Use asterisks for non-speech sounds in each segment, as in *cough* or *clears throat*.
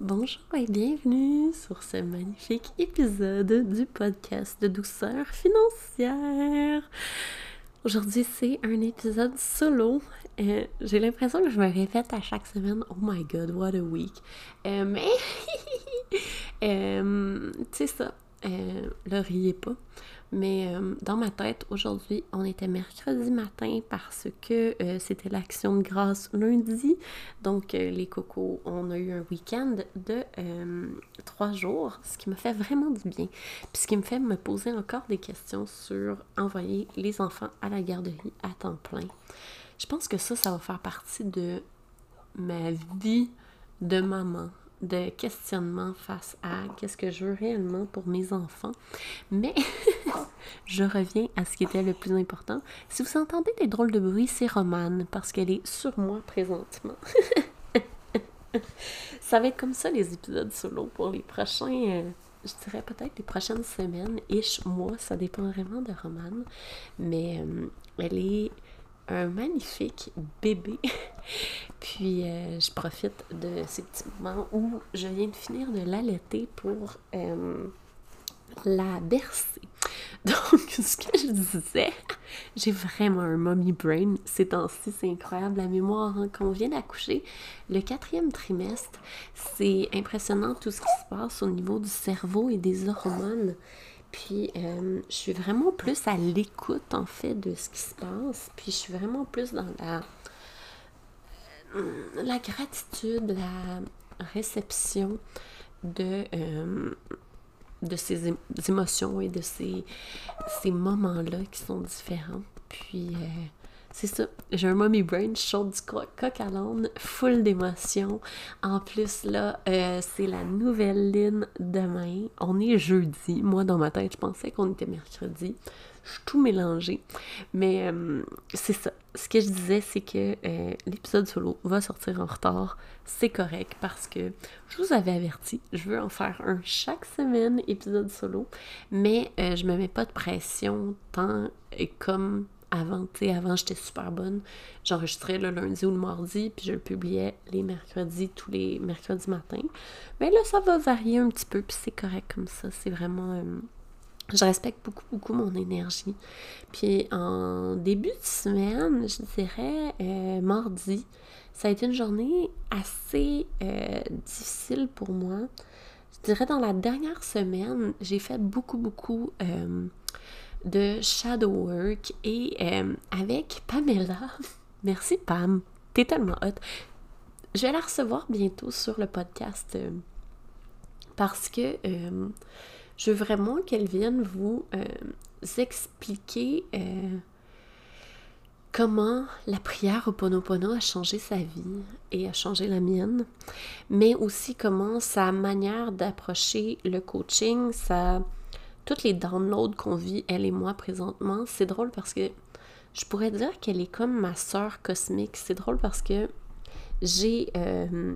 Bonjour et bienvenue sur ce magnifique épisode du podcast de douceur financière. Aujourd'hui, c'est un épisode solo. Euh, J'ai l'impression que je me répète à chaque semaine. Oh my god, what a week. Euh, mais, *laughs* euh, tu sais ça, euh, le riez pas. Mais euh, dans ma tête, aujourd'hui, on était mercredi matin parce que euh, c'était l'action de grâce lundi. Donc, euh, les cocos, on a eu un week-end de trois jours, ce qui me fait vraiment du bien. Puis ce qui me fait me poser encore des questions sur envoyer les enfants à la garderie à temps plein. Je pense que ça, ça va faire partie de ma vie de maman de questionnement face à qu'est-ce que je veux réellement pour mes enfants. Mais *laughs* je reviens à ce qui était le plus important. Si vous entendez des drôles de bruit, c'est Romane, parce qu'elle est sur moi présentement. *laughs* ça va être comme ça les épisodes solo pour les prochains, euh, je dirais peut-être les prochaines semaines, ish, mois, ça dépend vraiment de Romane. Mais euh, elle est magnifique bébé. *laughs* Puis euh, je profite de ces petits moments où je viens de finir de l'allaiter pour euh, la bercer. *laughs* Donc, *laughs* ce que je disais, j'ai vraiment un mommy brain ces temps-ci, c'est incroyable. La mémoire, hein, quand on vient d'accoucher, le quatrième trimestre, c'est impressionnant tout ce qui se passe au niveau du cerveau et des hormones. Puis, euh, je suis vraiment plus à l'écoute, en fait, de ce qui se passe. Puis, je suis vraiment plus dans la, la gratitude, la réception de, euh, de ces ém- émotions et de ces, ces moments-là qui sont différents. Puis, euh, c'est ça. J'ai un mommy brain chaud du co- coq à l'âne, full d'émotions. En plus, là, euh, c'est la nouvelle ligne demain. On est jeudi. Moi, dans ma tête, je pensais qu'on était mercredi. Je suis tout mélangée. Mais euh, c'est ça. Ce que je disais, c'est que euh, l'épisode solo va sortir en retard. C'est correct parce que je vous avais averti. Je veux en faire un chaque semaine, épisode solo. Mais je me mets pas de pression tant comme avant, tu sais, avant j'étais super bonne. J'enregistrais le lundi ou le mardi, puis je le publiais les mercredis, tous les mercredis matins. Mais là, ça va varier un petit peu, puis c'est correct comme ça. C'est vraiment. euh, je respecte beaucoup, beaucoup mon énergie. Puis en début de semaine, je dirais euh, mardi, ça a été une journée assez euh, difficile pour moi. Je dirais dans la dernière semaine, j'ai fait beaucoup, beaucoup de shadow work et euh, avec Pamela. *laughs* Merci Pam, t'es tellement hot. Je vais la recevoir bientôt sur le podcast euh, parce que euh, je veux vraiment qu'elle vienne vous expliquer comment la prière au Ponopono a changé sa vie et a changé la mienne, mais aussi comment sa manière d'approcher le coaching, sa toutes les downloads qu'on vit, elle et moi, présentement, c'est drôle parce que je pourrais dire qu'elle est comme ma sœur cosmique. C'est drôle parce que j'ai euh,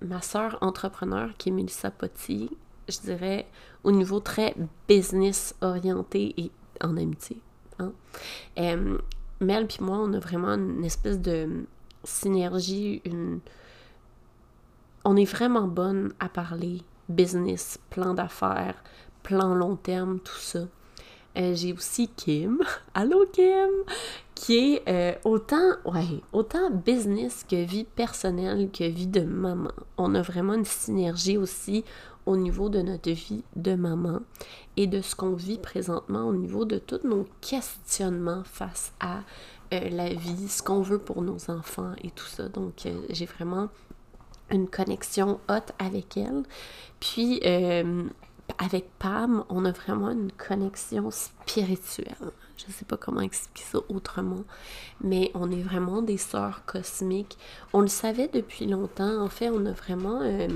ma sœur entrepreneur qui est Mélissa Potti, je dirais, au niveau très business orienté et en amitié. Hein? Euh, Mel puis moi, on a vraiment une espèce de synergie, une... On est vraiment bonne à parler business, plan d'affaires, plan long terme, tout ça. Euh, j'ai aussi Kim, *laughs* allô Kim, qui est euh, autant, ouais, autant business que vie personnelle que vie de maman. On a vraiment une synergie aussi au niveau de notre vie de maman et de ce qu'on vit présentement au niveau de tous nos questionnements face à euh, la vie, ce qu'on veut pour nos enfants et tout ça. Donc, j'ai vraiment une connexion haute avec elle. Puis, euh, avec Pam, on a vraiment une connexion spirituelle. Je sais pas comment expliquer ça autrement, mais on est vraiment des sœurs cosmiques. On le savait depuis longtemps. En fait, on a vraiment... euh,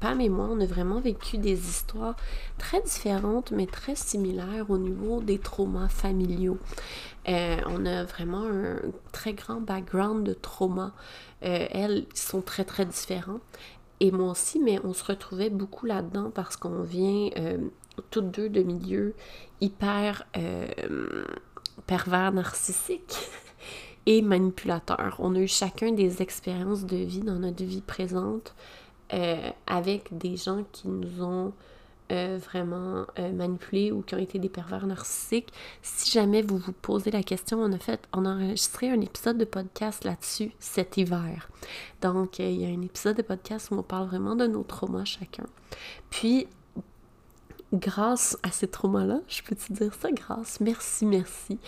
Pam et moi, on a vraiment vécu des histoires très différentes, mais très similaires au niveau des traumas familiaux. Euh, on a vraiment un très grand background de trauma. Euh, elles sont très, très différents. Et moi aussi, mais on se retrouvait beaucoup là-dedans parce qu'on vient euh, toutes deux de milieux hyper euh, pervers narcissiques *laughs* et manipulateurs. On a eu chacun des expériences de vie dans notre vie présente euh, avec des gens qui nous ont euh, vraiment euh, manipulés ou qui ont été des pervers narcissiques. Si jamais vous vous posez la question, on a fait, on a enregistré un épisode de podcast là-dessus cet hiver. Donc, il y a un épisode de podcast où on parle vraiment de nos traumas chacun. Puis, grâce à ces traumas-là, je peux te dire ça, grâce, merci, merci.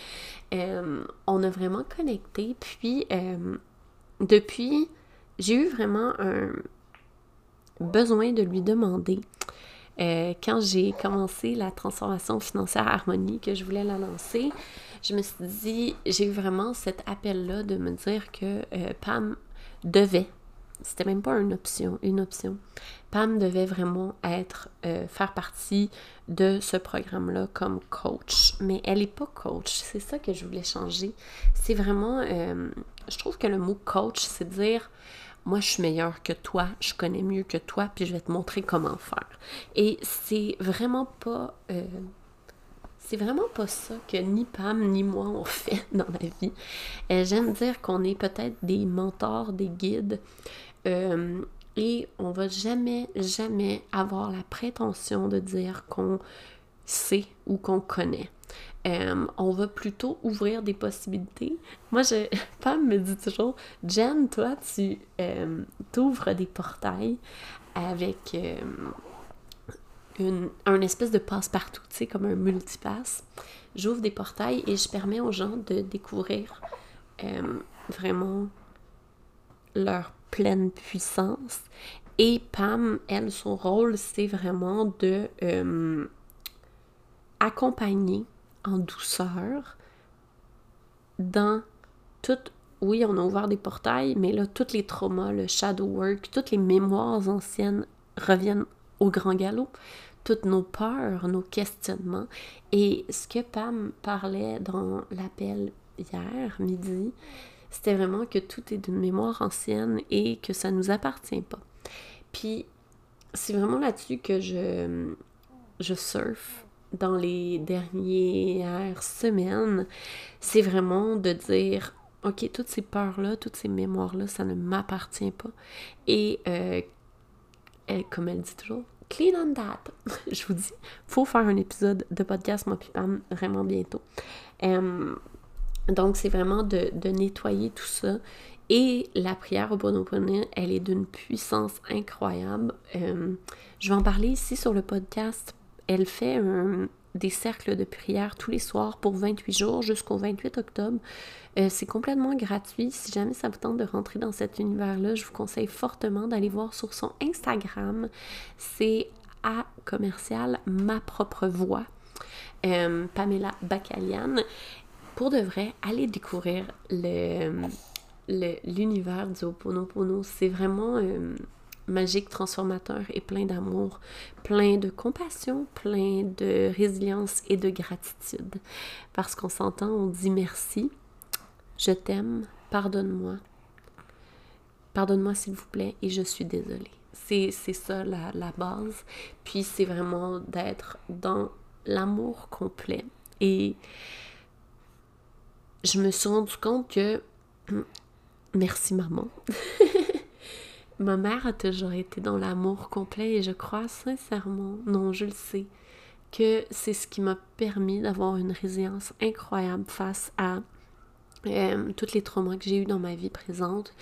on a vraiment connecté. Puis, depuis, j'ai eu vraiment un besoin de lui demander euh, quand j'ai commencé la transformation financière harmonie, que je voulais la lancer, je me suis dit, j'ai eu vraiment cet appel-là de me dire que euh, Pam devait, c'était même pas une option, une option. Pam devait vraiment être, euh, faire partie de ce programme-là comme coach. Mais elle n'est pas coach, c'est ça que je voulais changer. C'est vraiment, je trouve que le mot coach, c'est dire, moi je suis meilleure que toi, je connais mieux que toi, puis je vais te montrer comment faire. Et c'est vraiment pas. Euh, c'est vraiment pas ça que ni Pam ni moi on *laughs* fait dans la vie. Euh, j'aime dire qu'on est peut-être des mentors, des guides, euh, et on va jamais, jamais avoir la prétention de dire qu'on sait ou qu'on connaît. Euh, on va plutôt ouvrir des possibilités. Moi, je, *laughs* Pam me dit toujours, Jen, toi, tu euh, ouvres des portails avec euh, une, un espèce de passe-partout, tu sais, comme un multipasse. J'ouvre des portails et je permets aux gens de découvrir vraiment leur pleine puissance. Et Pam, elle, son rôle, c'est vraiment de accompagner en douceur dans tout. Oui, on a ouvert des portails, mais là, tous les traumas, le shadow work, toutes les mémoires anciennes reviennent au grand galop. Toutes nos peurs, nos questionnements. Et ce que Pam parlait dans l'appel hier midi, c'était vraiment que tout est d'une mémoire ancienne et que ça nous appartient pas. Puis, c'est vraiment là-dessus que je, je surfe dans les dernières semaines, c'est vraiment de dire, OK, toutes ces peurs-là, toutes ces mémoires-là, ça ne m'appartient pas. Et euh, comme elle dit toujours, clean on that. *laughs* Je vous dis, faut faire un épisode de podcast, moi vraiment bientôt. donc, c'est vraiment de, nettoyer tout ça. Et la prière au Bonoponé, elle est d'une puissance incroyable. je vais en parler ici sur le podcast elle fait des cercles de prière tous les soirs pour 28 jours jusqu'au 28 octobre. Euh, c'est complètement gratuit. Si jamais ça vous tente de rentrer dans cet univers-là, je vous conseille fortement d'aller voir sur son Instagram. C'est à commercial ma propre voix. Euh, Pamela Bacalian. Pour de vrai, allez découvrir le l'univers du. C'est vraiment euh, magique, transformateur et plein d'amour, plein de compassion, plein de résilience et de gratitude. Parce qu'on s'entend, on dit merci, je t'aime, pardonne-moi, pardonne-moi s'il vous plaît et je suis désolée. C'est, ça la, la base. Puis c'est vraiment d'être dans l'amour complet. Et je me suis rendu compte que *clears throat* merci maman. *laughs* Ma mère a toujours été dans l'amour complet et je crois sincèrement, non, je le sais, que c'est ce qui m'a permis d'avoir une résilience incroyable face à euh, tous les traumas que j'ai eus dans ma vie présente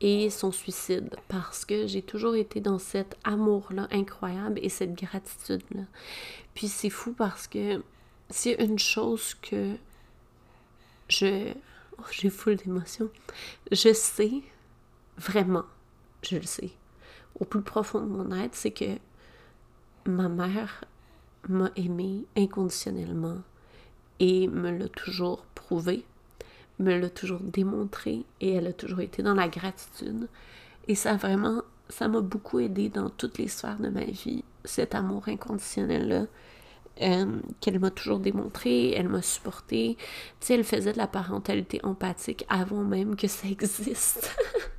et son suicide parce que j'ai toujours été dans cet amour-là incroyable et cette gratitude-là. Puis c'est fou parce que c'est une chose que je... Oh, j'ai full d'émotions. Je sais vraiment je le sais, au plus profond de mon être, c'est que ma mère m'a aimé inconditionnellement et me l'a toujours prouvé, me l'a toujours démontré et elle a toujours été dans la gratitude. Et ça vraiment, ça m'a beaucoup aidé dans toutes les sphères de ma vie, cet amour inconditionnel-là. Euh, qu'elle m'a toujours démontré, elle m'a supporté. Tu sais, elle faisait de la parentalité empathique avant même que ça existe.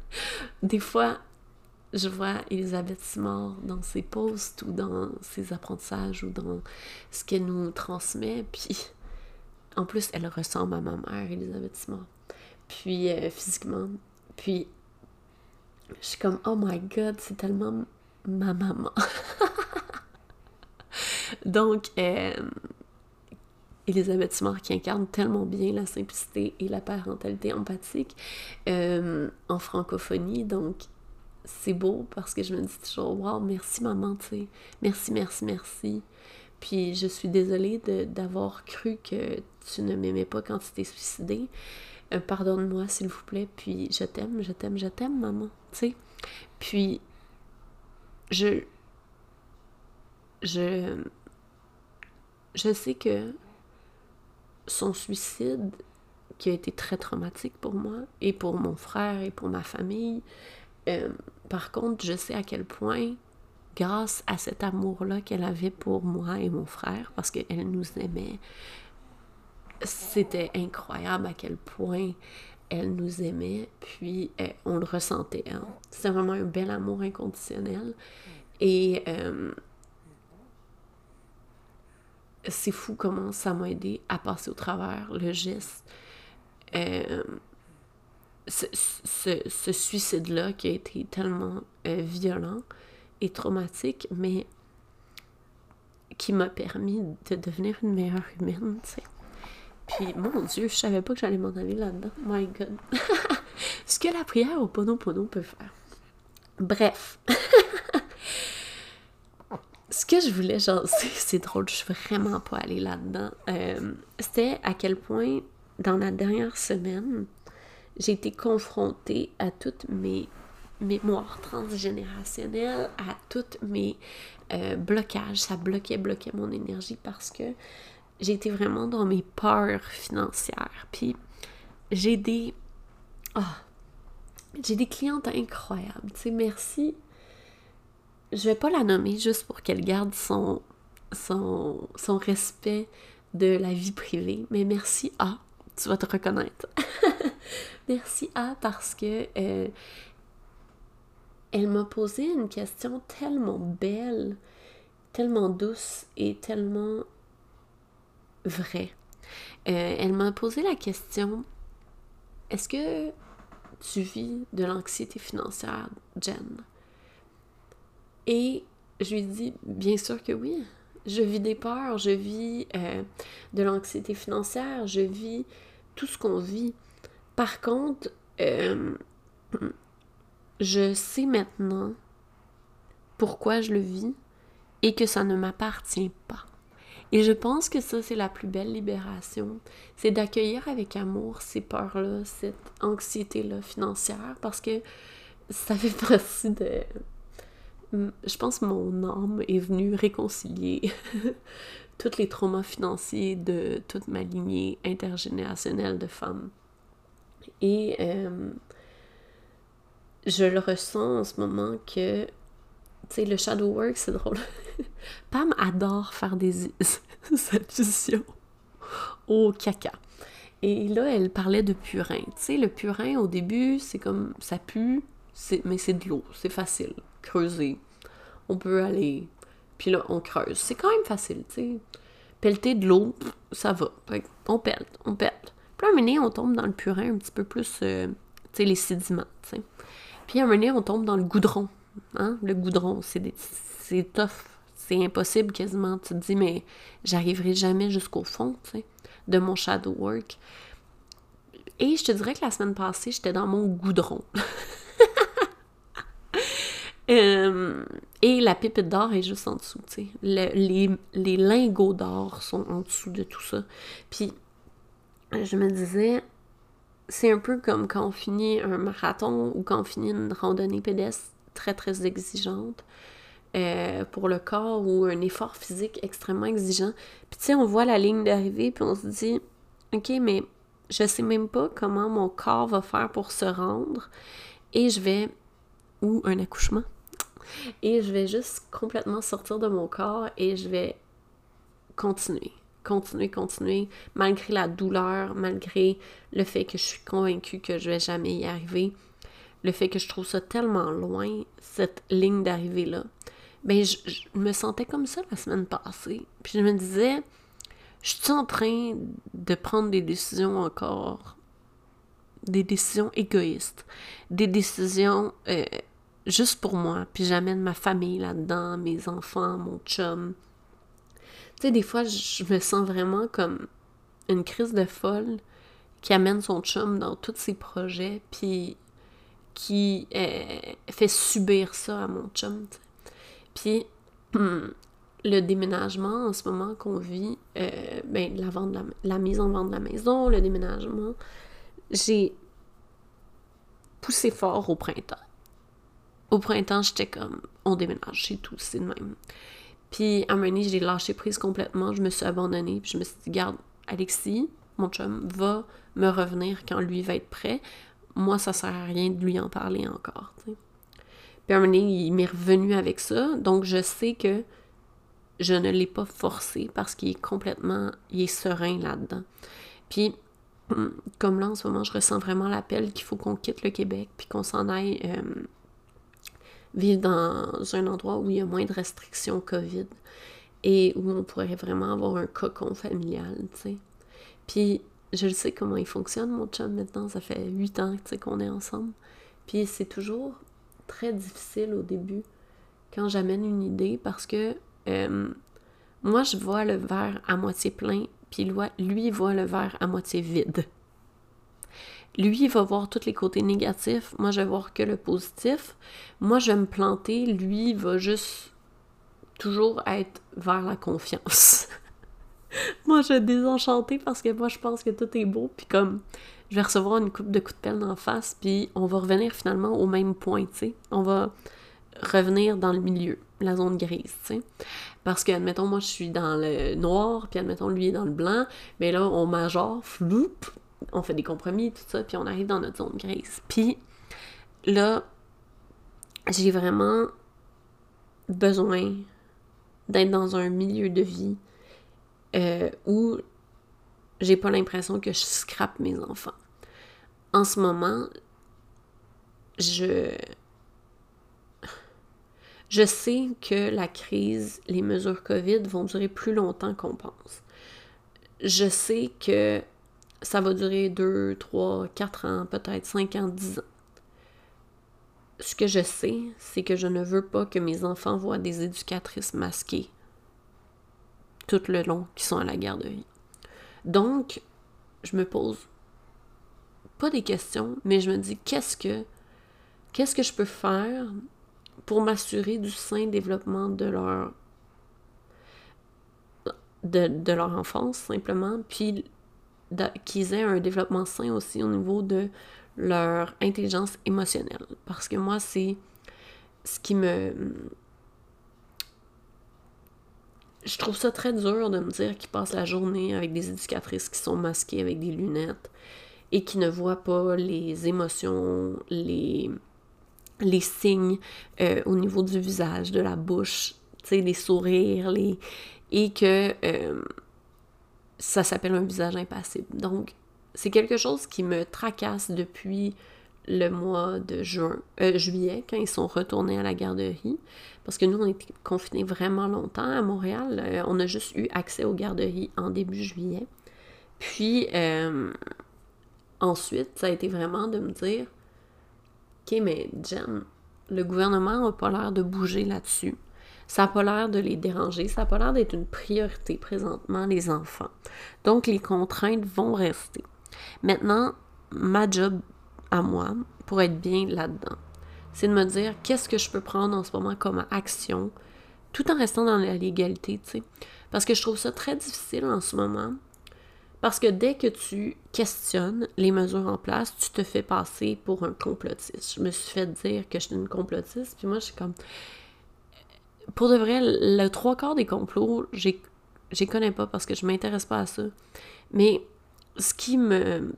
*laughs* Des fois, je vois Elisabeth Simard dans ses posts ou dans ses apprentissages ou dans ce qu'elle nous transmet. Puis, en plus, elle ressemble à ma mère, Elisabeth Simard. Puis, euh, physiquement. Puis, je suis comme, oh my god, c'est tellement ma maman. *laughs* Donc, euh, Elisabeth Simard qui incarne tellement bien la simplicité et la parentalité empathique euh, en francophonie. Donc, c'est beau parce que je me dis toujours, wow, merci maman, tu sais. Merci, merci, merci. Puis je suis désolée d'avoir cru que tu ne m'aimais pas quand tu t'es suicidée. Euh, pardonne-moi, s'il vous plaît. Puis je t'aime, je t'aime, je t'aime, maman. Tu sais. Puis je. Je. Je sais que son suicide, qui a été très traumatique pour moi, et pour mon frère, et pour ma famille, euh, par contre, je sais à quel point, grâce à cet amour-là qu'elle avait pour moi et mon frère, parce qu'elle nous aimait, c'était incroyable à quel point elle nous aimait, puis euh, on le ressentait. Hein. C'était vraiment un bel amour inconditionnel. Et euh, c'est fou comment ça m'a aidé à passer au travers le geste. Ce, suicide-là qui a été tellement violent et traumatique, mais qui m'a permis de devenir une meilleure humaine, tu sais. Puis, mon Dieu, je savais pas que j'allais m'en aller là-dedans. My God. *laughs* Ce que la prière au Pono-Pono peut faire. Bref. *laughs* Ce que je voulais jaser, *laughs* c'est drôle, je suis vraiment pas allée là-dedans. Euh, c'était à quel point, dans la dernière semaine, j'ai été confrontée à toutes mes mémoires transgénérationnelles, à tous mes euh, blocages. Ça bloquait, bloquait mon énergie parce que été vraiment dans mes peurs financières. Puis j'ai des. Ah! j'ai des clientes incroyables. Tu sais, merci. Je vais pas la nommer juste pour qu'elle garde son, son, son respect de la vie privée, mais merci A. Tu vas te reconnaître. *laughs* merci A parce que euh, elle m'a posé une question tellement belle, tellement douce et tellement vrai. Euh, elle m'a posé la question est-ce que tu vis de l'anxiété financière, Jen? Et je lui ai bien sûr que oui. Je vis des peurs, je vis euh, de l'anxiété financière, je vis tout ce qu'on vit. Par contre, euh, je sais maintenant pourquoi je le vis et que ça ne m'appartient pas. Et je pense que ça, c'est la plus belle libération. C'est d'accueillir avec amour ces peurs-là, cette anxiété-là financière, parce que ça fait *laughs* partie de... Je pense que mon âme est venue réconcilier *laughs* tous les traumas financiers de toute ma lignée intergénérationnelle de femmes. Et euh, je le ressens en ce moment que tu sais, le shadow work, c'est drôle. *laughs* Pam adore faire des *laughs* additions au caca. Et là, elle parlait de purin. Tu sais, le purin, au début, c'est comme, ça pue, mais c'est de l'eau, c'est facile. Creuser. On peut aller. Puis là, on creuse. C'est quand même facile, tu sais. Pelleter de l'eau, ça va. On pèle, on pèle. Puis à un moment on tombe dans le purin un petit peu plus, euh, tu sais, les sédiments. Puis à un moment on tombe dans le goudron. Hein? Le goudron, c'est tough. C'est impossible quasiment. Tu te dis, mais j'arriverai jamais jusqu'au fond, de mon shadow work. Et je te dirais que la semaine passée, j'étais dans mon goudron. Euh, *laughs* et la pépite d'or est juste en dessous, tu les, les lingots d'or sont en dessous de tout ça. Puis, je me disais, c'est un peu comme quand on finit un marathon ou quand on finit une randonnée pédestre très, très exigeante euh, pour le corps ou un effort physique extrêmement exigeant. Puis tu sais, on voit la ligne d'arrivée, puis on se dit, OK, mais je sais même pas comment mon corps va faire pour se rendre et je vais... ou un accouchement. Et je vais juste complètement sortir de mon corps et je vais continuer, continuer, continuer, malgré la douleur, malgré le fait que je suis convaincue que je vais jamais y arriver le fait que je trouve ça tellement loin, cette ligne d'arrivée-là, ben je, me sentais comme ça la semaine passée. Puis je me disais, je suis en train de prendre des décisions encore, des décisions égoïstes, des décisions euh, juste pour moi, puis j'amène ma famille là-dedans, mes enfants, mon chum. Tu sais, des fois, je me sens vraiment comme une crise de folle qui amène son chum dans tous ses projets, puis qui euh, fait subir ça à mon chum. Puis *clears throat* le déménagement en ce moment qu'on vit, euh, ben, la, vente la, mise en vente de la maison, le déménagement, j'ai poussé fort au printemps. Au printemps, j'étais comme, on déménage, c'est tout, c'est de même. Puis à un moment j'ai lâché prise complètement, je me suis abandonnée, puis je me suis dit, garde, Alexis, mon chum, va me revenir quand lui va être prêt. Moi, ça sert à rien de lui en parler encore, Puis à il m'est revenu avec ça, donc je sais que je ne l'ai pas forcé parce qu'il est complètement, il serein là-dedans. Puis, *clears throat* comme là, en ce moment, je ressens vraiment l'appel qu'il faut qu'on quitte le Québec, puis qu'on s'en aille euh, vivre dans un endroit où il y a moins de restrictions COVID et où on pourrait vraiment avoir un cocon familial, tu sais. Puis, je le sais comment il fonctionne, mon chum, maintenant. Ça fait huit ans, tu sais, qu'on est ensemble. Puis, c'est toujours très difficile au début quand j'amène une idée parce que euh, moi, je vois le verre à moitié plein, puis lui voit le verre à moitié vide. Lui, il va voir tous les côtés négatifs, moi, je vais voir que le positif. Moi, je vais me planter, lui, va juste toujours être vers la confiance. *laughs* moi, je vais désenchanter parce que moi, je pense que tout est beau, puis comme je vais recevoir une coupe de coups de pelle en face, puis on va revenir finalement au même point, tu sais. On va revenir dans le milieu, la zone grise, tu sais. Parce que, admettons, moi, je suis dans le noir, puis admettons, lui est dans le blanc, mais là, on majore, floup, on fait des compromis, tout ça, puis on arrive dans notre zone grise. Puis là, j'ai vraiment besoin d'être dans un milieu de vie euh, où j'ai pas l'impression que je scrape mes enfants. En ce moment, je je sais que la crise, les mesures COVID vont durer plus longtemps qu'on pense. Je sais que ça va durer 2, 3, 4 ans, peut-être 5 ans, 10 ans. Ce que je sais, c'est que je ne veux pas que mes enfants voient des éducatrices masquées tout le long qui sont à la garderie. Donc, je me pose pas des questions, mais je me dis qu'est-ce que qu'est-ce que je peux faire pour m'assurer du sain développement de leur de, leur enfance simplement, puis qu'ils aient un développement sain aussi au niveau de leur intelligence émotionnelle. Parce que moi, c'est ce qui me... Je trouve ça très dur de me dire qu'ils passent la journée avec des éducatrices qui sont masquées avec des lunettes et qui ne voient pas les émotions, les, les signes euh, au niveau du visage, de la bouche, tu sais, les sourires, les... et que euh, ça s'appelle un visage impassible. Donc, c'est quelque chose qui me tracasse depuis le mois de juin, euh, juillet, quand ils sont retournés à la garderie. Parce que nous, on était confinés vraiment longtemps à Montréal. on a juste eu accès aux garderies en début juillet. Puis, ensuite, ça a été vraiment de me dire OK, mais Jen, le gouvernement n'a pas l'air de bouger là-dessus. Ça n'a pas l'air de les déranger, ça n'a pas l'air d'être une priorité présentement, les enfants. Donc, les contraintes vont rester. Maintenant, ma job à moi, pour être bien là-dedans, c'est de me dire qu'est-ce que je peux prendre en ce moment comme action, tout en restant dans la légalité, tu sais. Parce que je trouve ça très difficile en ce moment parce que dès que tu questionnes les mesures en place, tu te fais passer pour un complotiste. Je me suis fait dire que j'étais une complotiste, puis moi, je suis comme. Pour de vrai, le trois quarts des complots, j'ai connais pas parce que je m'intéresse pas à ça. Mais ce qui me.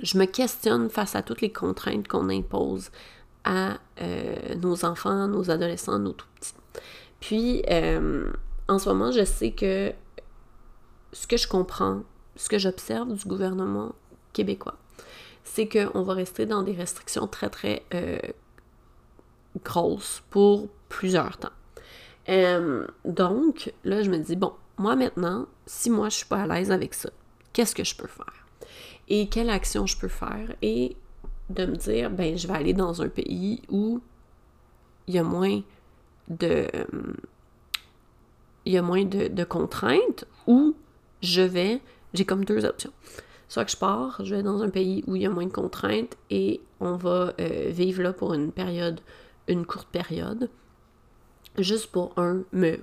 Je me questionne face à toutes les contraintes qu'on impose à euh, nos enfants, nos adolescents, nos tout petits. Puis, euh, en ce moment, je sais que ce que je comprends ce que j'observe du gouvernement québécois, c'est qu'on va rester dans des restrictions très, très euh, grosses pour plusieurs temps. Euh, donc, là, je me dis, bon, moi maintenant, si moi je suis pas à l'aise avec ça, qu'est-ce que je peux faire? Et quelle action je peux faire? Et de me dire, ben, je vais aller dans un pays où il y a moins de. Il y a moins de, contraintes ou je vais. J'ai comme deux options. Soit que je pars, je vais dans un pays où il y a moins de contraintes et on va euh, vivre là pour une période, une courte période, juste pour un me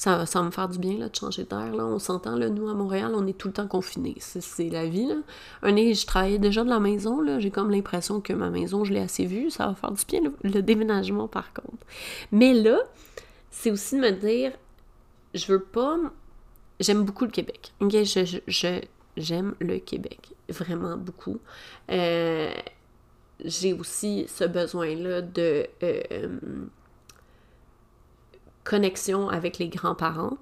ça, ça va me faire du bien là, de changer d'air. Là. On s'entend, là, nous, à Montréal, on est tout le temps confinés. C'est la vie. Là. Un nez, je travaillais déjà de la maison. Là. J'ai comme l'impression que ma maison, je l'ai assez vue. Ça va faire du bien, le, déménagement, par contre. Mais là, c'est aussi de me dire, je veux pas... J'aime beaucoup le Québec. Je, je, j'aime le Québec. Vraiment beaucoup. Euh, j'ai aussi ce besoin-là de... Euh, connexion avec les grands-parents,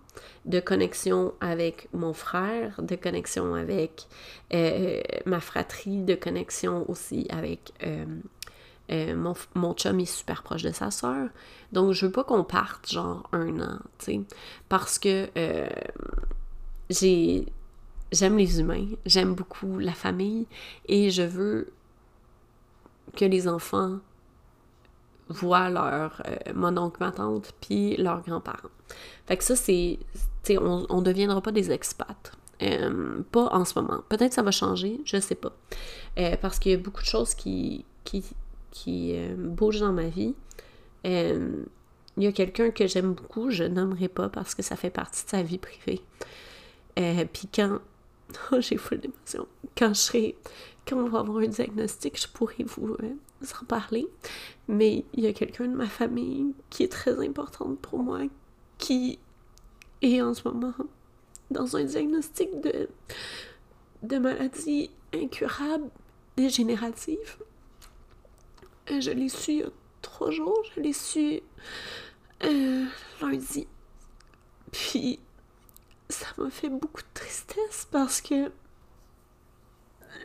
de connexion avec mon frère, de connexion avec euh, ma fratrie, de connexion aussi avec euh, euh, mon, mon, chum est super proche de sa soeur. Donc, je veux pas qu'on parte genre un an, tu sais, parce que j'ai j'aime les humains, j'aime beaucoup la famille et je veux que les enfants voient leur euh, mon oncle, ma tante, puis leurs grands-parents. Fait que ça, c'est. On, on deviendra pas des expats. Euh, pas en ce moment. Peut-être ça va changer, je sais pas. Euh, parce qu'il y a beaucoup de choses qui, qui, qui bougent dans ma vie. il y a quelqu'un que j'aime beaucoup, je nommerai pas parce que ça fait partie de sa vie privée. Puis quand. Oh, *laughs* j'ai full d'émotion. Quand je serai. Quand on va avoir un diagnostic, je pourrai vous en parler. Mais il y a quelqu'un de ma famille qui est très importante pour moi, qui est en ce moment dans un diagnostic de, de maladie incurable, dégénérative. Euh, je l'ai su il y a trois jours, je l'ai su euh, lundi. Puis ça m'a fait beaucoup de tristesse parce que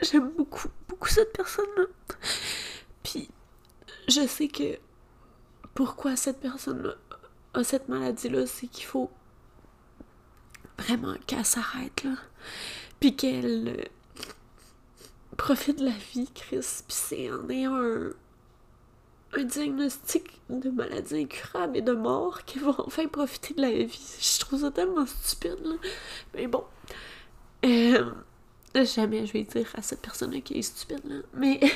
j'aime beaucoup, beaucoup cette personne-là. Puis je sais que pourquoi cette personne a cette maladie-là, c'est qu'il faut vraiment qu'elle s'arrête, là. Puis qu'elle euh, profite de la vie, Chris. Puis c'est en ayant un, un diagnostic de maladie incurable et de mort qu'elle va enfin profiter de la vie. Je trouve ça tellement stupide, là. Mais bon. Euh, jamais je vais dire à cette personne-là qui est stupide, là. Mais. *laughs*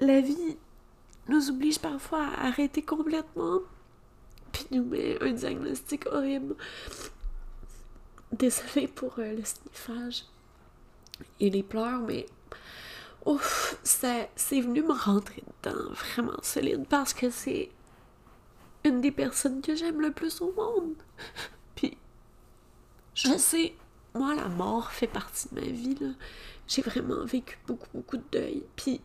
la vie nous oblige parfois à arrêter complètement, puis nous met un diagnostic horrible. Désolée pour euh, le sniffage et les pleurs, mais ouf, c'est venu me rentrer dedans vraiment solide parce que c'est une des personnes que j'aime le plus au monde. Puis, je sais, moi, la mort fait partie de ma vie, là. J'ai vraiment vécu beaucoup, beaucoup de deuil. Puis,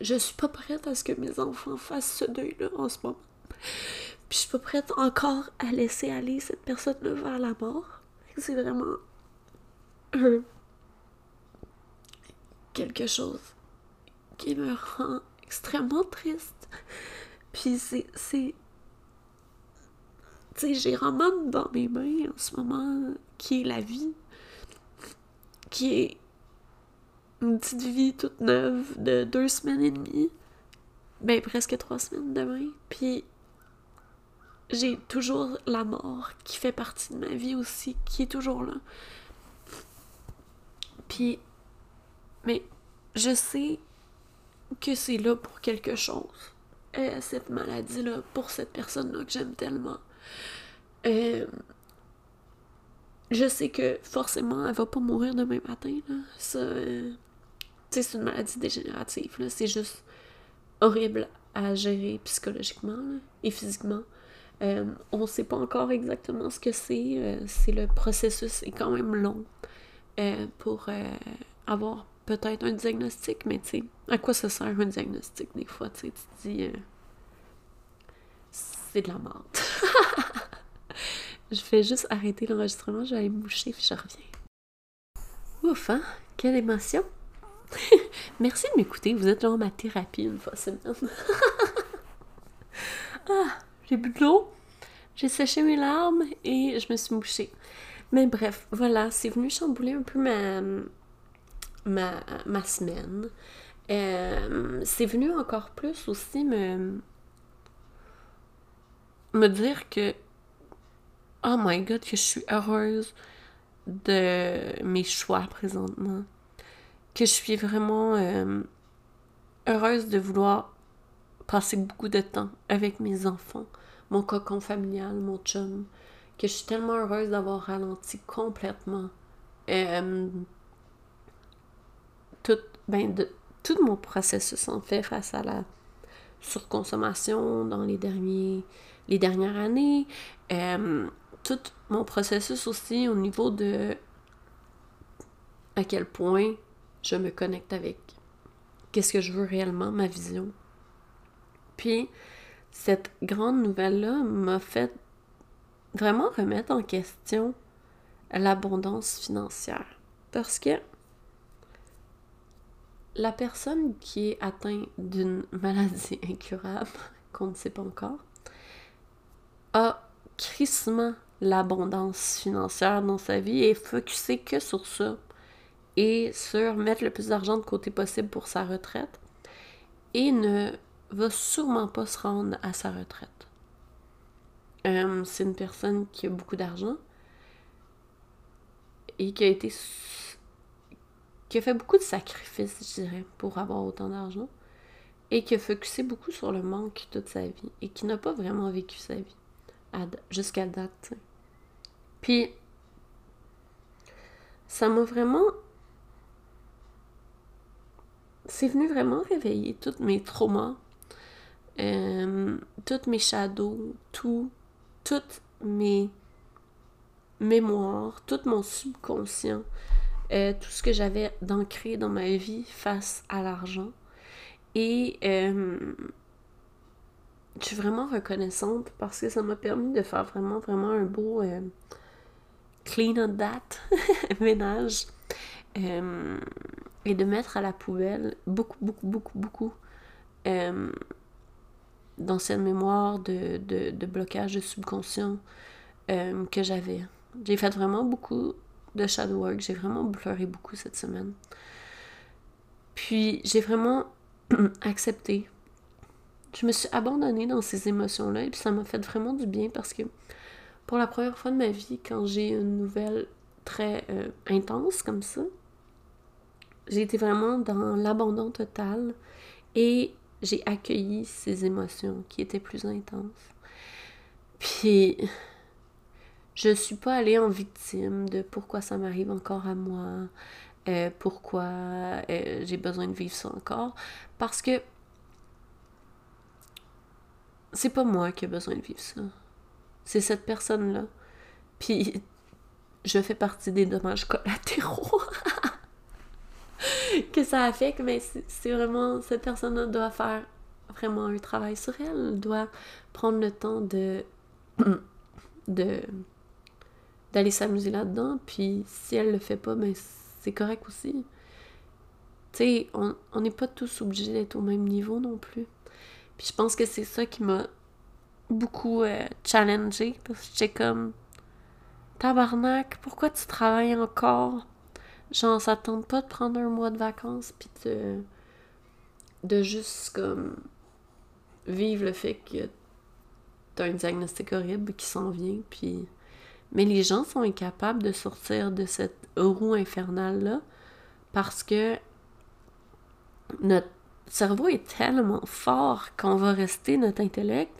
je suis pas prête à ce que mes enfants fassent ce deuil-là en ce moment. Puis je suis pas prête encore à laisser aller cette personne-là vers la mort. C'est vraiment quelque chose qui me rend extrêmement triste. Puis c'est. c'est tu sais, j'ai vraiment dans mes mains en ce moment qui est la vie, qui est une petite vie toute neuve de deux semaines et demie. Ben, presque trois semaines demain. Puis, j'ai toujours la mort qui fait partie de ma vie aussi, qui est toujours là. Puis, mais je sais que c'est là pour quelque chose. Euh, cette maladie-là, pour cette personne-là que j'aime tellement. Euh, je sais que forcément, elle va pas mourir demain matin. Là. Ça, euh, c'est une maladie dégénérative. C'est juste horrible à gérer psychologiquement et physiquement. Euh, on ne sait pas encore exactement ce que c'est. Euh, c'est le processus est quand même long euh, pour avoir peut-être un diagnostic, mais tu sais, à quoi ça sert un diagnostic des fois? Tu te dis, c'est de la merde. *laughs* je vais juste arrêter l'enregistrement, je vais aller me moucher puis je reviens. Ouf, hein? Quelle émotion! *laughs* Merci de m'écouter. Vous êtes genre ma thérapie une fois semaine. *laughs* ah, j'ai bu de l'eau, j'ai séché mes larmes et je me suis mouchée. Mais bref, voilà, c'est venu chambouler un peu ma, ma, ma semaine. Euh, c'est venu encore plus aussi me, me dire que, oh my god, que je suis heureuse de mes choix présentement. Que je suis vraiment euh, heureuse de vouloir passer beaucoup de temps avec mes enfants, mon cocon familial, mon chum. Que je suis tellement heureuse d'avoir ralenti complètement euh, tout, ben de, tout mon processus en fait face à la surconsommation dans les, derniers, les dernières années. Euh, tout mon processus aussi au niveau de à quel point je me connecte avec qu'est-ce que je veux réellement, ma vision. Puis, cette grande nouvelle-là m'a fait vraiment remettre en question l'abondance financière. Parce que la personne qui est atteinte d'une *laughs* maladie incurable, *laughs* qu'on ne sait pas encore, a crissement l'abondance financière dans sa vie et est que sur ça et sur mettre le plus d'argent de côté possible pour sa retraite et ne va sûrement pas se rendre à sa retraite. Euh, c'est une personne qui a beaucoup d'argent et qui a été qui a fait beaucoup de sacrifices, je dirais, pour avoir autant d'argent et qui a focusé beaucoup sur le manque toute sa vie et qui n'a pas vraiment vécu sa vie jusqu'à date. Puis ça m'a vraiment c'est venu vraiment réveiller tous mes traumas, euh, toutes mes shadows, tout, toutes mes mémoires, tout mon subconscient, euh, tout ce que j'avais d'ancré dans ma vie face à l'argent. Et euh, je suis vraiment reconnaissante parce que ça m'a permis de faire vraiment, vraiment un beau clean on that *laughs* ménage et de mettre à la poubelle beaucoup, beaucoup, beaucoup, beaucoup euh, d'anciennes mémoires, de, de, de blocage de subconscient euh, que j'avais. J'ai fait vraiment beaucoup de shadow work, j'ai vraiment pleuré beaucoup cette semaine. Puis j'ai vraiment *clears throat* accepté. Je me suis abandonnée dans ces émotions-là et puis ça m'a fait vraiment du bien parce que pour la première fois de ma vie, quand j'ai une nouvelle très euh, intense comme ça, j'ai été vraiment dans l'abandon total et j'ai accueilli ces émotions qui étaient plus intenses. Puis, je suis pas allée en victime de pourquoi ça m'arrive encore à moi, euh, pourquoi euh, j'ai besoin de vivre ça encore, parce que c'est pas moi qui ai besoin de vivre ça. C'est cette personne-là. Puis, je fais partie des dommages collatéraux. *laughs* *laughs* que ça affecte, mais c'est vraiment, cette personne-là doit faire vraiment un travail sur elle, doit prendre le temps de, *clears throat* de d'aller s'amuser là-dedans, puis si elle le fait pas, ben c'est correct aussi. Tu sais, on n'est pas tous obligés d'être au même niveau non plus. Puis je pense que c'est ça qui m'a beaucoup euh, challengé, parce que j'étais comme, tabarnak, pourquoi tu travailles encore? Genre, ça tente pas de prendre un mois de vacances puis de, de juste comme vivre le fait que t'as un diagnostic horrible qui s'en vient puis mais les gens sont incapables de sortir de cette roue infernale là parce que notre cerveau est tellement fort qu'on va rester notre intellect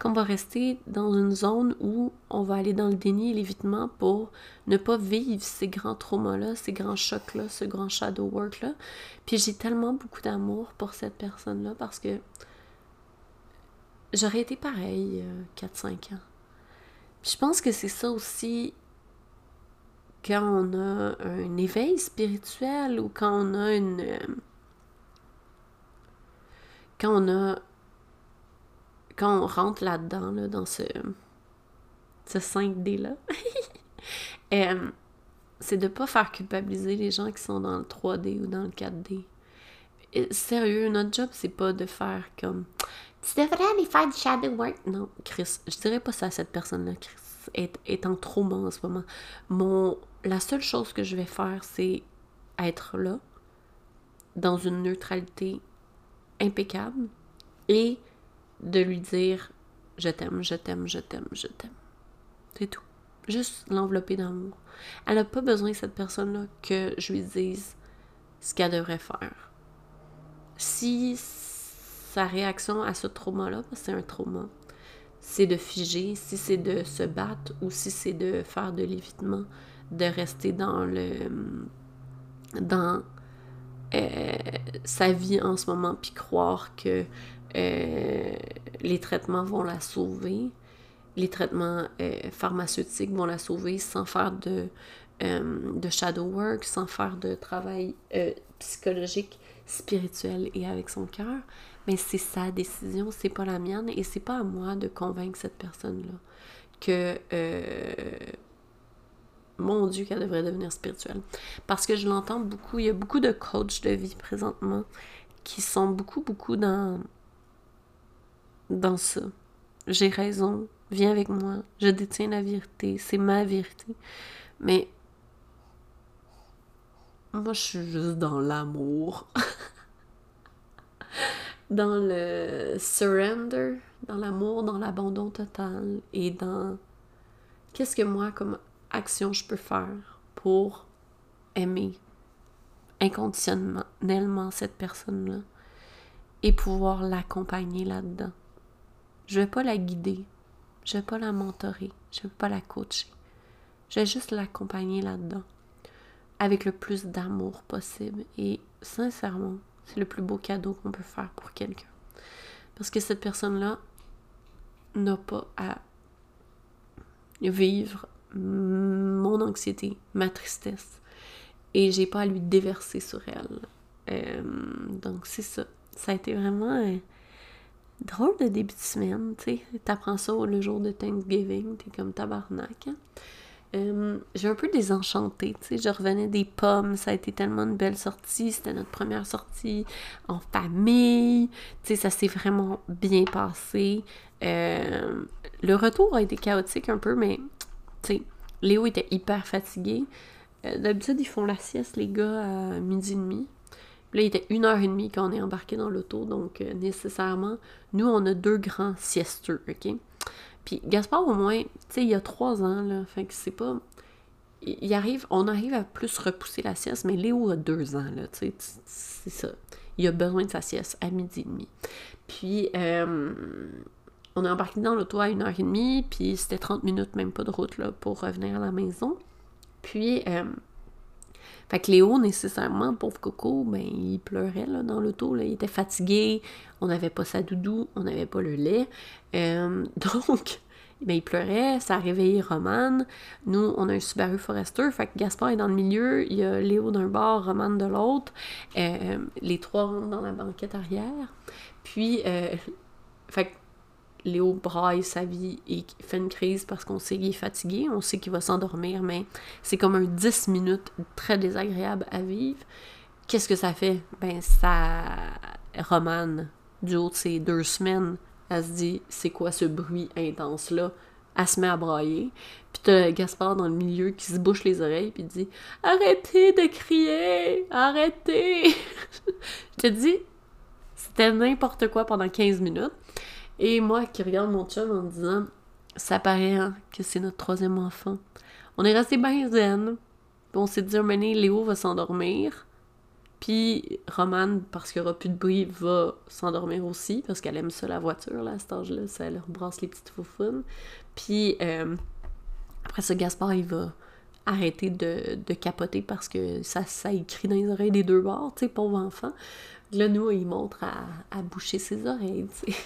qu'on va rester dans une zone où on va aller dans le déni et l'évitement pour ne pas vivre ces grands traumas-là, ces grands chocs-là, ce grand shadow work-là. Puis j'ai tellement beaucoup d'amour pour cette personne-là parce que j'aurais été pareil 4-5 ans. Puis je pense que c'est ça aussi quand on a un éveil spirituel ou quand on a une... Euh, quand on a quand on rentre là-dedans, là, dans ce, ce 5D-là, *laughs* euh, c'est de pas faire culpabiliser les gens qui sont dans le 3D ou dans le 4D. sérieux, notre job, c'est pas de faire comme Tu devrais aller faire du shadow work. Non, Chris, je dirais pas ça à cette personne-là. Chris est, est en en ce moment. Mon, la seule chose que je vais faire, c'est être là, dans une neutralité impeccable et de lui dire je t'aime, je t'aime, je t'aime, je t'aime. C'est tout. Juste l'envelopper d'amour. Elle n'a pas besoin, cette personne-là, que je lui dise ce qu'elle devrait faire. Si sa réaction à ce trauma-là, c'est un trauma, c'est de figer, si c'est de se battre ou si c'est de faire de l'évitement, de rester dans le dans euh, sa vie en ce moment puis croire que euh, les traitements vont la sauver, les traitements euh, pharmaceutiques vont la sauver sans faire de, de shadow work, sans faire de travail psychologique, spirituel et avec son cœur. Mais c'est sa décision, c'est pas la mienne et c'est pas à moi de convaincre cette personne-là que mon Dieu, qu'elle devrait devenir spirituelle. Parce que je l'entends beaucoup, il y a beaucoup de coachs de vie présentement qui sont beaucoup, beaucoup dans, dans ça. J'ai raison, viens avec moi, je détiens la vérité, c'est ma vérité. Mais moi, je suis juste dans l'amour. *laughs* dans le surrender, dans l'amour, dans l'abandon total et dans qu'est-ce que moi, comme action je peux faire pour aimer inconditionnellement cette personne-là et pouvoir l'accompagner là-dedans. Je vais pas la guider, je vais pas la mentorer, je vais pas la coacher. Je vais juste l'accompagner là-dedans avec le plus d'amour possible et sincèrement, c'est le plus beau cadeau qu'on peut faire pour quelqu'un. Parce que cette personne-là n'a pas à vivre mon anxiété, ma tristesse. Et j'ai pas à lui déverser sur elle. Euh, donc c'est ça. Ça a été vraiment drôle de début de semaine, tu sais. T'apprends ça le jour de Thanksgiving, t'es comme tabarnak. Hein? J'ai un peu désenchanté, tu sais, je revenais des pommes, ça a été tellement une belle sortie, c'était notre première sortie en famille, tu sais, ça s'est vraiment bien passé. Le retour a été chaotique un peu, mais sais, Léo était hyper fatigué. Euh, d'habitude, ils font la sieste, les gars, à midi et demi. Là, il était une heure et demie quand on est embarqué dans l'auto, donc euh, nécessairement, nous, on a deux grands siesteux, OK? Puis Gaspard, au moins, tu sais, il y a trois ans, là, fait que c'est pas... Il arrive, on arrive à plus repousser la sieste, mais Léo a deux ans, là, tu sais, c'est ça. Il a besoin de sa sieste à midi et demi. Puis, euh, on est embarqué dans l'auto à une heure et demie, puis c'était 30 minutes, même pas de route, là, pour revenir à la maison. Puis, euh, fait que Léo, nécessairement, pauvre Coco, ben, il pleurait là, dans l'auto. Il était fatigué, on n'avait pas sa doudou, on n'avait pas le lait. Euh, *laughs* donc, ben, il pleurait, ça a réveillé Romane. Nous, on a un Subaru Forester, fait que Gaspard est dans le milieu, il y a Léo d'un bord, Romane de l'autre. Euh, les trois rentrent dans la banquette arrière. Puis, *laughs* fait que Léo braille sa vie et fait une crise parce qu'on sait qu'il est fatigué, on sait qu'il va s'endormir, mais c'est comme un 10 minutes très désagréable à vivre. Qu'est-ce que ça fait? Ben, ça. Romane, du haut de ces deux semaines, elle se dit c'est quoi ce bruit intense-là? Elle se met à brailler. Puis t'as Gaspard dans le milieu qui se bouche les oreilles puis dit Arrêtez de crier! Arrêtez! *laughs* Je te dis, c'était n'importe quoi pendant 15 minutes. Et moi qui regarde mon chum en disant Ça paraît hein, que c'est notre troisième enfant. On est resté bien zen. on s'est dit, mener Léo va s'endormir. Puis Romane, parce qu'il n'y aura plus de bruit, va s'endormir aussi, parce qu'elle aime ça la voiture, là, à cet âge-là. Ça leur brasse les petites foufounes. Puis euh, après ça, Gaspard, il va arrêter de, de, capoter parce que ça, ça écrit dans les oreilles des deux bords, tu sais, pauvre enfant. Là, nous, il montre à, à boucher ses oreilles, tu sais.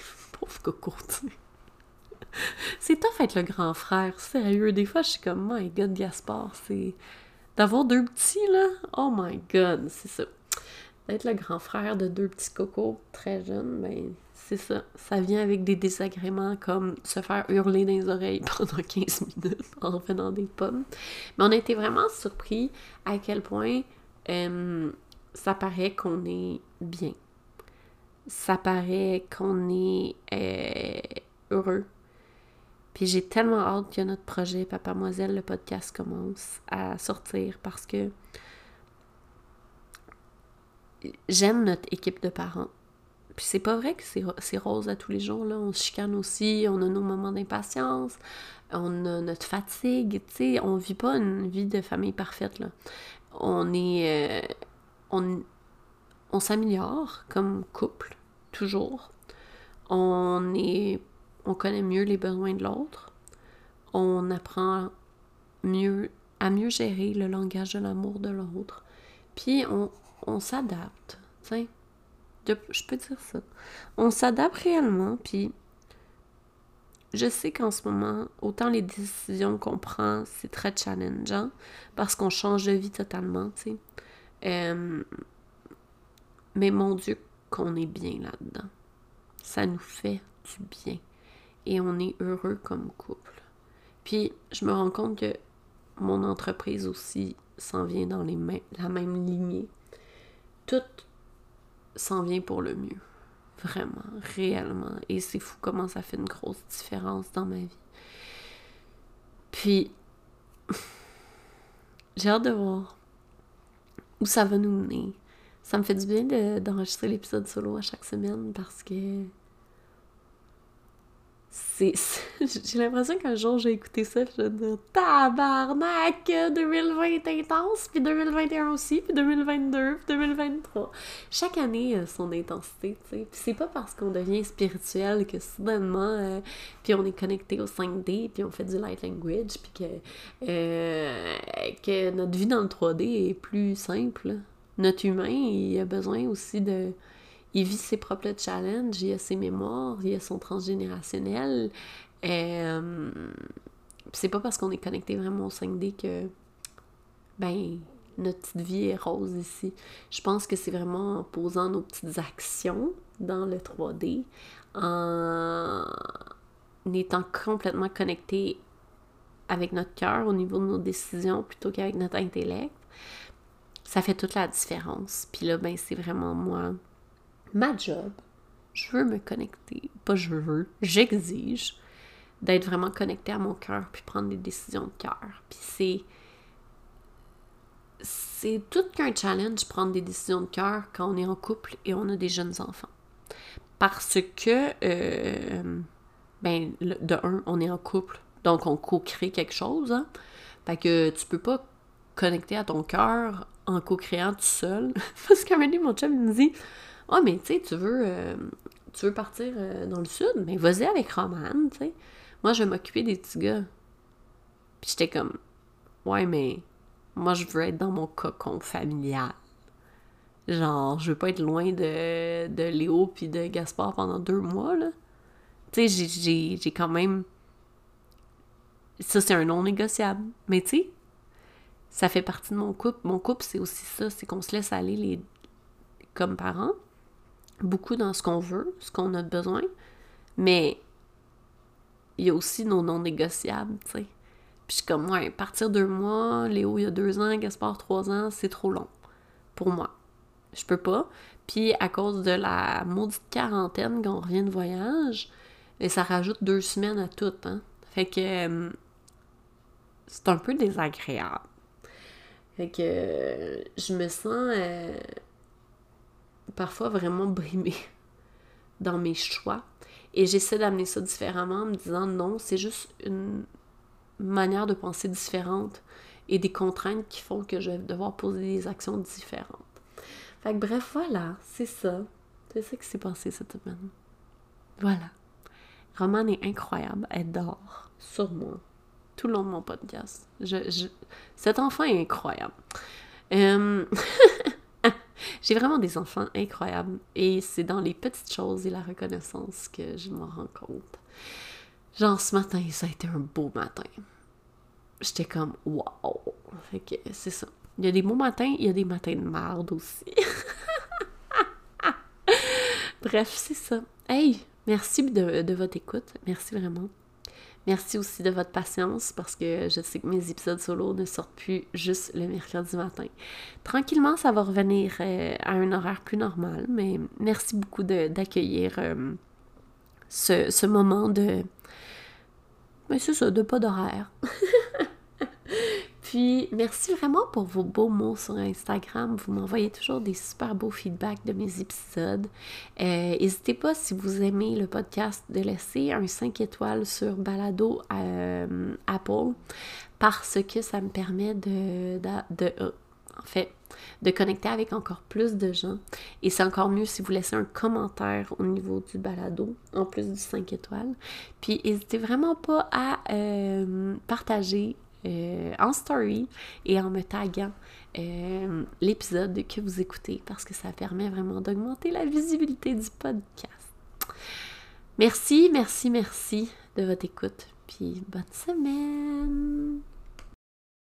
Coco, *laughs* C'est tough être le grand frère, sérieux. Des fois, je suis comme, my god, Gaspard, c'est. D'avoir deux petits, là, oh my god, c'est ça. D'être le grand frère de deux petits cocos très jeunes, ben, c'est ça. Ça vient avec des désagréments comme se faire hurler dans les oreilles *laughs* pendant 15 minutes *laughs* en faisant des pommes. Mais on a été vraiment surpris à quel point euh, ça paraît qu'on est bien ça paraît qu'on est euh, heureux. Puis j'ai tellement hâte que notre projet Papa-Moiselle, le podcast, commence à sortir parce que j'aime notre équipe de parents. Puis c'est pas vrai que c'est rose à tous les jours, là. On se chicane aussi, on a nos moments d'impatience, on a notre fatigue, tu sais. On vit pas une vie de famille parfaite, là. On est... Euh, on, on s'améliore comme couple, toujours. On connaît mieux les besoins de l'autre. On apprend mieux à mieux gérer le langage de l'amour de l'autre. Puis on, s'adapte, tu je peux dire ça. On s'adapte réellement, puis je sais qu'en ce moment, autant les décisions qu'on prend, c'est très challengeant parce qu'on change de vie totalement, tu sais. Euh, mais mon Dieu, qu'on est bien là-dedans. Ça nous fait du bien. Et on est heureux comme couple. Puis, je me rends compte que mon entreprise aussi s'en vient dans les la même lignée. Tout s'en vient pour le mieux. Vraiment, réellement. Et c'est fou comment ça fait une grosse différence dans ma vie. Puis, *laughs* j'ai hâte de voir où ça va nous mener. Ça me fait du bien d'enregistrer l'épisode solo à chaque semaine parce que c'est *laughs* j'ai l'impression qu'un jour j'ai écouté ça je vais dire tabarnak 2020 est intense puis 2021 aussi puis 2022 puis 2023 chaque année a son intensité tu sais. Puis c'est pas parce qu'on devient spirituel que soudainement euh, puis on est connecté au 5D puis on fait du light language puis que euh, que notre vie dans le 3D est plus simple notre humain il a besoin aussi de il vit ses propres challenges, il a ses mémoires, il a son transgénérationnel. Euh, c'est pas parce qu'on est connecté vraiment au 5D que ben notre petite vie est rose ici. Je pense que c'est vraiment en posant nos petites actions dans le 3D, en étant complètement connecté avec notre cœur au niveau de nos décisions plutôt qu'avec notre intellect, ça fait toute la différence. Puis là, ben c'est vraiment moi ma job, je veux me connecter, pas je veux, j'exige d'être vraiment connecté à mon cœur puis prendre des décisions de cœur. Puis c'est c'est tout qu'un challenge prendre des décisions de cœur quand on est en couple et on a des jeunes enfants. Parce que euh, ben de un, on est en couple, donc on co-crée quelque chose. Hein? Fait que tu peux pas connecter à ton cœur en co-créant tout seul. *laughs* Parce qu'à un moment mon chum me dit ah, mais tu sais, tu veux, euh, partir euh, dans le sud? Mais vas-y avec Roman, tu sais. Moi, je vais m'occuper des petits gars. Puis j'étais comme, ouais, mais moi, je veux être dans mon cocon familial. Genre, je veux pas être loin de, de Léo puis de Gaspard pendant deux mois, là. Tu sais, j'ai quand même... Ça, c'est un non négociable. Mais tu sais, ça fait partie de mon couple. Mon couple, c'est aussi ça, c'est qu'on se laisse aller les... comme parents beaucoup dans ce qu'on veut, ce qu'on a besoin, mais il y a aussi nos non négociables, tu sais. Puis je suis comme, ouais, partir deux mois, Léo il y a deux ans, Gaspard trois ans, c'est trop long pour moi. Je peux pas. Puis à cause de la maudite quarantaine quand on revient de voyage, et ça rajoute deux semaines à tout, hein. Fait que euh, c'est un peu désagréable. Fait que je me sens euh, parfois vraiment brimée *laughs* dans mes choix. Et j'essaie d'amener ça différemment en me disant non, c'est juste une manière de penser différente et des contraintes qui font que je vais devoir poser des actions différentes. Fait que bref, voilà, c'est ça. C'est ça qui s'est passé cette semaine. Voilà. Roman est incroyable. Elle dort sur moi tout le long de mon podcast. Je, Cet enfant est incroyable. Euh... *laughs* J'ai vraiment des enfants incroyables et c'est dans les petites choses et la reconnaissance que je m'en rends compte. Genre ce matin, ça a été un beau matin. J'étais comme wow. Fait que c'est ça. Il y a des beaux matins, il y a des matins de merde aussi. *laughs* Bref, c'est ça. Hey, merci de, de votre écoute. Merci vraiment. Merci aussi de votre patience parce que je sais que mes épisodes solo ne sortent plus juste le mercredi matin. Tranquillement, ça va revenir euh, à un horaire plus normal, mais merci beaucoup d'accueillir euh, ce, moment de. Mais ben, c'est ça, de pas d'horaire. *laughs* Puis, merci vraiment pour vos beaux mots sur Instagram. Vous m'envoyez toujours des super beaux feedbacks de mes épisodes. Euh, n'hésitez pas, si vous aimez le podcast, de laisser un 5 étoiles sur Balado euh, Apple parce que ça me permet de, de, euh, en fait, de connecter avec encore plus de gens. Et c'est encore mieux si vous laissez un commentaire au niveau du balado, en plus du 5 étoiles. Puis n'hésitez vraiment pas à partager euh, en story et en me taguant euh, l'épisode que vous écoutez parce que ça permet vraiment d'augmenter la visibilité du podcast. Merci, merci, merci de votre écoute. Puis bonne semaine!